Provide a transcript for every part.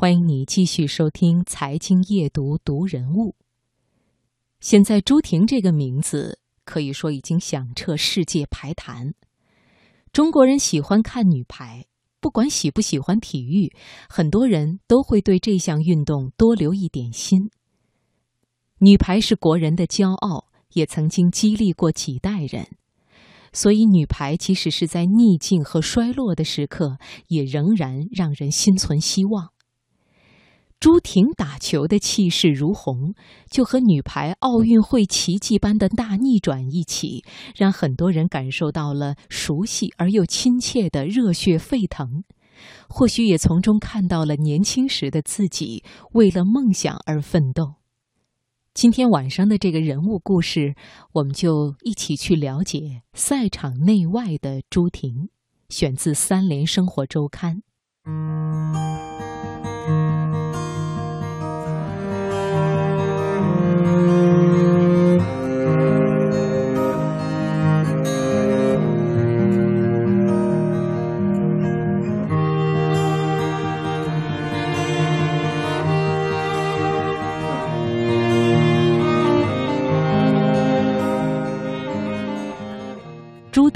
欢迎你继续收听《财经夜读》读人物。现在朱婷这个名字可以说已经响彻世界排坛。中国人喜欢看女排，不管喜不喜欢体育，很多人都会对这项运动多留一点心。女排是国人的骄傲，也曾经激励过几代人，所以女排即使是在逆境和衰落的时刻，也仍然让人心存希望。朱婷打球的气势如虹，就和女排奥运会奇迹般的大逆转一起，让很多人感受到了熟悉而又亲切的热血沸腾。或许也从中看到了年轻时的自己为了梦想而奋斗。今天晚上的这个人物故事，我们就一起去了解赛场内外的朱婷。选自《三联生活周刊》。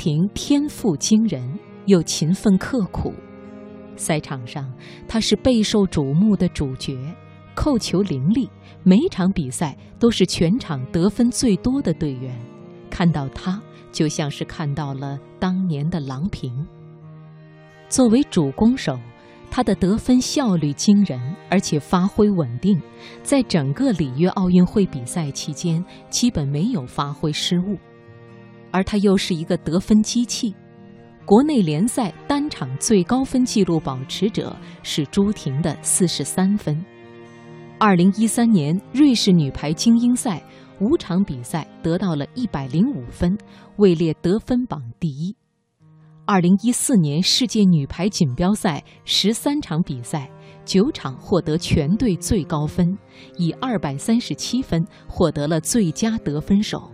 朱婷天赋惊人，又勤奋刻苦。赛场上，他是备受瞩目的主角，扣球凌厉，每场比赛都是全场得分最多的队员。看到他，就像是看到了当年的郎平。作为主攻手，他的得分效率惊人，而且发挥稳定，在整个里约奥运会比赛期间，基本没有发挥失误。而他又是一个得分机器，国内联赛单场最高分纪录保持者是朱婷的四十三分。二零一三年瑞士女排精英赛五场比赛得到了一百零五分，位列得分榜第一。二零一四年世界女排锦标赛十三场比赛九场获得全队最高分，以二百三十七分获得了最佳得分手。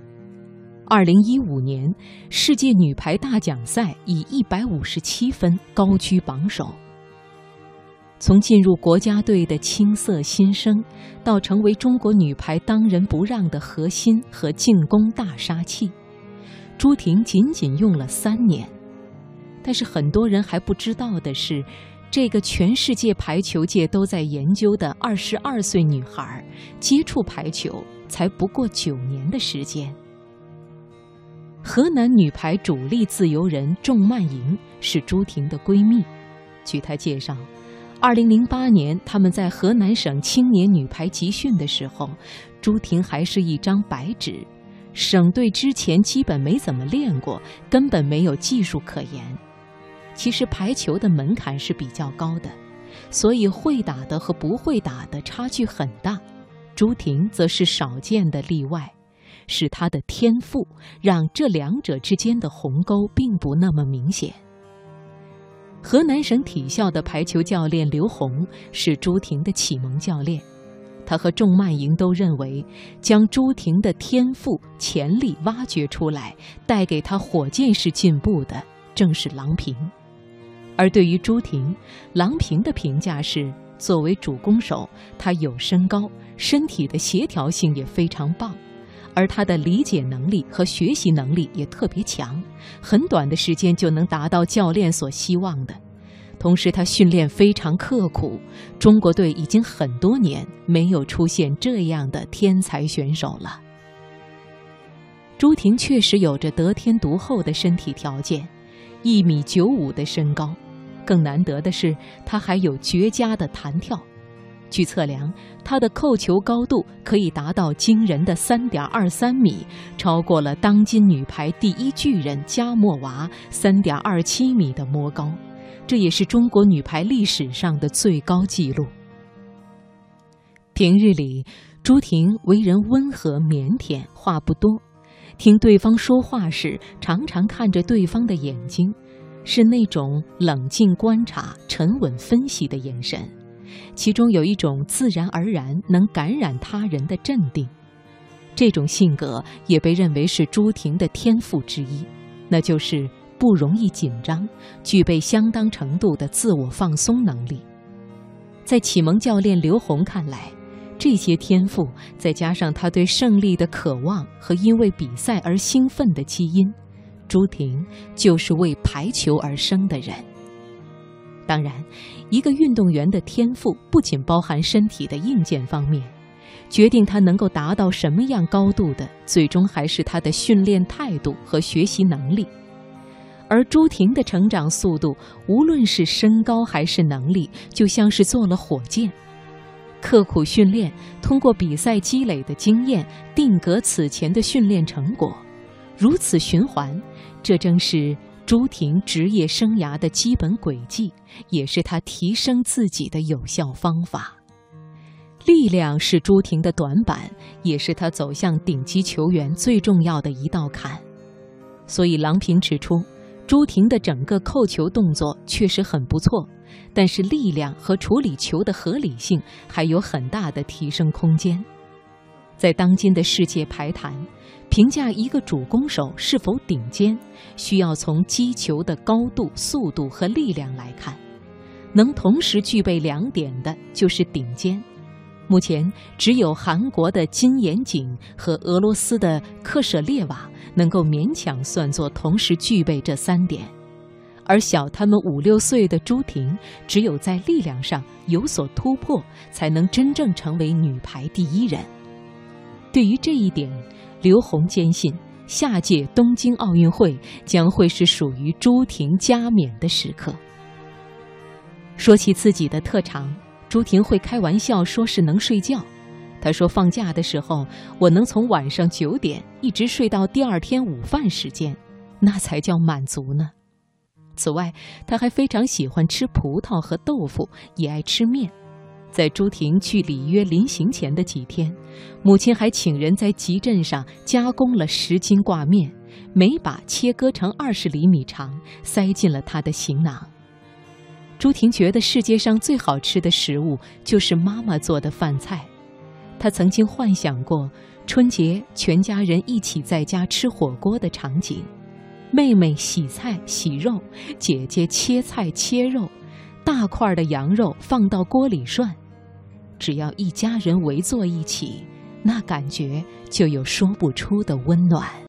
二零一五年世界女排大奖赛以一百五十七分高居榜首。从进入国家队的青涩新生，到成为中国女排当仁不让的核心和进攻大杀器，朱婷仅仅用了三年。但是很多人还不知道的是，这个全世界排球界都在研究的二十二岁女孩，接触排球才不过九年的时间。河南女排主力自由人仲曼莹是朱婷的闺蜜。据她介绍，2008年他们在河南省青年女排集训的时候，朱婷还是一张白纸，省队之前基本没怎么练过，根本没有技术可言。其实排球的门槛是比较高的，所以会打的和不会打的差距很大。朱婷则是少见的例外。是他的天赋，让这两者之间的鸿沟并不那么明显。河南省体校的排球教练刘红是朱婷的启蒙教练，他和仲曼莹都认为，将朱婷的天赋潜力挖掘出来，带给她火箭式进步的正是郎平。而对于朱婷，郎平的评价是：作为主攻手，她有身高，身体的协调性也非常棒。而他的理解能力和学习能力也特别强，很短的时间就能达到教练所希望的。同时，他训练非常刻苦。中国队已经很多年没有出现这样的天才选手了。朱婷确实有着得天独厚的身体条件，一米九五的身高，更难得的是，她还有绝佳的弹跳。据测量，他的扣球高度可以达到惊人的三点二三米，超过了当今女排第一巨人加莫娃三点二七米的摸高，这也是中国女排历史上的最高纪录。平日里，朱婷为人温和腼腆，话不多，听对方说话时，常常看着对方的眼睛，是那种冷静观察、沉稳分析的眼神。其中有一种自然而然能感染他人的镇定，这种性格也被认为是朱婷的天赋之一，那就是不容易紧张，具备相当程度的自我放松能力。在启蒙教练刘虹看来，这些天赋再加上他对胜利的渴望和因为比赛而兴奋的基因，朱婷就是为排球而生的人。当然，一个运动员的天赋不仅包含身体的硬件方面，决定他能够达到什么样高度的，最终还是他的训练态度和学习能力。而朱婷的成长速度，无论是身高还是能力，就像是坐了火箭。刻苦训练，通过比赛积累的经验，定格此前的训练成果，如此循环，这正是朱婷职业生涯的基本轨迹，也是她提升自己的有效方法。力量是朱婷的短板，也是她走向顶级球员最重要的一道坎。所以郎平指出，朱婷的整个扣球动作确实很不错。但是力量和处理球的合理性还有很大的提升空间。在当今的世界排坛，评价一个主攻手是否顶尖，需要从击球的高度、速度和力量来看。能同时具备两点的就是顶尖。目前只有韩国的金延景和俄罗斯的克舍列娃能够勉强算作同时具备这三点。而小他们五六岁的朱婷，只有在力量上有所突破，才能真正成为女排第一人。对于这一点，刘虹坚信，下届东京奥运会将会是属于朱婷加冕的时刻。说起自己的特长，朱婷会开玩笑说是能睡觉。她说：“放假的时候，我能从晚上九点一直睡到第二天午饭时间，那才叫满足呢。”此外，他还非常喜欢吃葡萄和豆腐，也爱吃面。在朱婷去里约临行前的几天，母亲还请人在集镇上加工了十斤挂面，每把切割成二十厘米长，塞进了她的行囊。朱婷觉得世界上最好吃的食物就是妈妈做的饭菜。她曾经幻想过春节全家人一起在家吃火锅的场景。妹妹洗菜洗肉，姐姐切菜切肉，大块的羊肉放到锅里涮，只要一家人围坐一起，那感觉就有说不出的温暖。